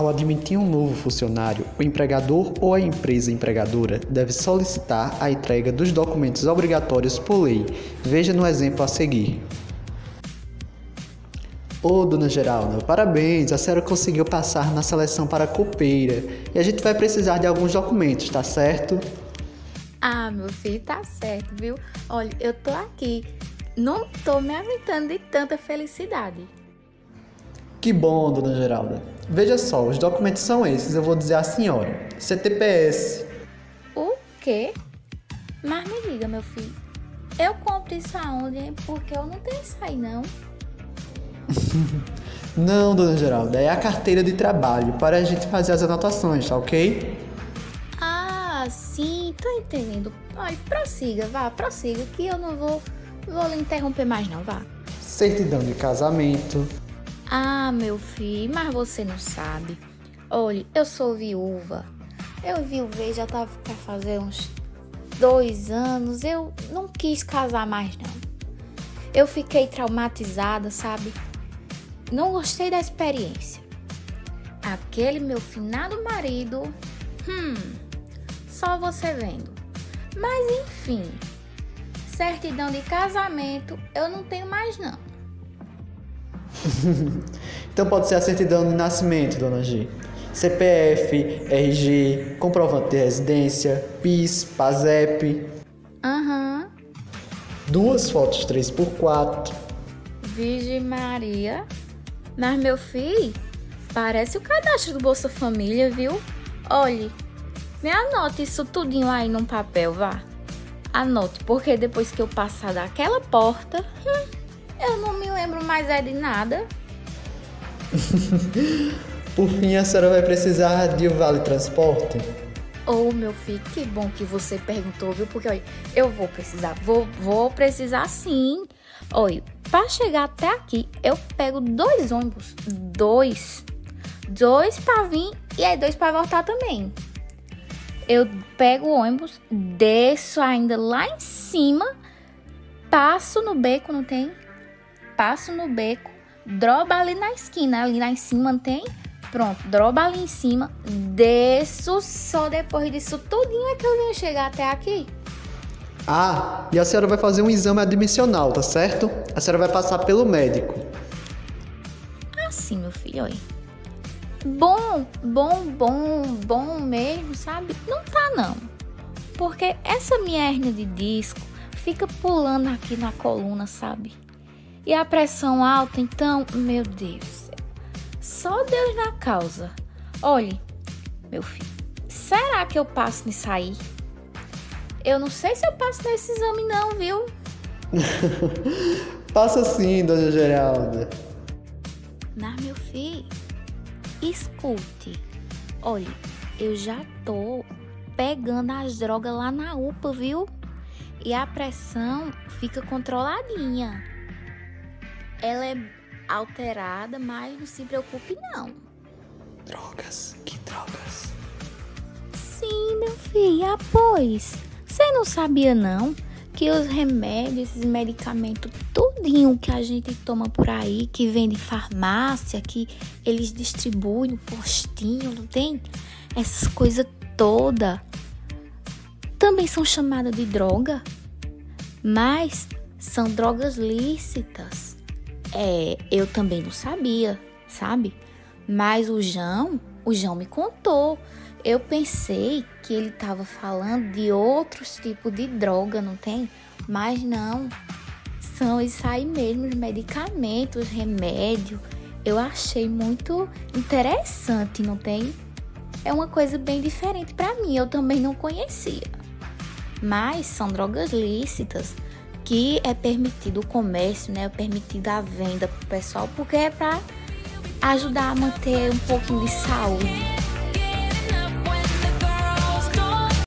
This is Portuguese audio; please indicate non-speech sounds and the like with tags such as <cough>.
Ao admitir um novo funcionário, o empregador ou a empresa empregadora deve solicitar a entrega dos documentos obrigatórios por lei. Veja no exemplo a seguir. Ô, dona Geralda, parabéns, a senhora conseguiu passar na seleção para copeira e a gente vai precisar de alguns documentos, tá certo? Ah, meu filho, tá certo, viu? Olha, eu tô aqui, não tô me aguentando de tanta felicidade. Que bom, dona Geralda. Veja só, os documentos são esses, eu vou dizer à senhora. CTPS. O quê? Mas me diga, meu filho, eu compro isso aonde? Porque eu não tenho isso aí, não. <laughs> não, dona Geralda, é a carteira de trabalho para a gente fazer as anotações, tá ok? Ah, sim, tô entendendo. Olha, prossiga, vá, prossiga, que eu não vou, vou lhe interromper mais, não, vá. Certidão de casamento. Ah, meu filho, mas você não sabe. Olha, eu sou viúva. Eu viuvei já tava pra fazer uns dois anos. Eu não quis casar mais, não. Eu fiquei traumatizada, sabe? Não gostei da experiência. Aquele meu finado marido, hum, só você vendo. Mas enfim, certidão de casamento eu não tenho mais não. <laughs> então pode ser a certidão de nascimento, dona G. CPF, RG, comprovante de residência, PIS, PASEP. Aham. Uhum. Duas fotos 3x4. Virgem Maria. Mas meu filho, parece o cadastro do Bolsa Família, viu? Olhe, me anote isso tudinho aí num papel, vá. Anote, porque depois que eu passar daquela porta, hum, eu não me lembro mais é de nada. <laughs> Por fim, a senhora vai precisar de um vale transporte? Oh, meu filho, que bom que você perguntou, viu? Porque, olha, eu vou precisar, vou, vou precisar sim. Olha, para chegar até aqui, eu pego dois ônibus. Dois. Dois para vir e aí dois para voltar também. Eu pego o ônibus, desço ainda lá em cima, passo no beco, não tem? Passo no beco, droba ali na esquina, ali lá em cima, tem? Pronto, droba ali em cima, desço, só depois disso tudinho é que eu vim chegar até aqui. Ah, e a senhora vai fazer um exame admissional, tá certo? A senhora vai passar pelo médico. Assim, meu filho, oi. Bom, bom, bom, bom mesmo, sabe? Não tá não. Porque essa minha hernia de disco fica pulando aqui na coluna, sabe? E a pressão alta, então, meu Deus. Só Deus na causa. Olhe, meu filho, será que eu passo nisso aí? Eu não sei se eu passo nesse exame, não, viu? <laughs> Passa sim, dona Geralda. Mas, meu filho, escute. Olha, eu já tô pegando as drogas lá na UPA, viu? E a pressão fica controladinha. Ela é alterada, mas não se preocupe, não. Drogas? Que drogas? Sim, meu filho, ah, pois. Você não sabia não que os remédios, esses medicamentos, tudinho que a gente toma por aí, que vende farmácia, que eles distribuem no postinho, não tem? Essas coisas todas também são chamadas de droga, mas são drogas lícitas. É, eu também não sabia, sabe? Mas o João, o João me contou eu pensei que ele estava falando de outros tipos de droga, não tem? Mas não. São isso aí mesmo, os medicamentos, remédio. Eu achei muito interessante, não tem? É uma coisa bem diferente para mim, eu também não conhecia. Mas são drogas lícitas que é permitido o comércio, né? É permitido a venda pro pessoal, porque é para ajudar a manter um pouquinho de saúde.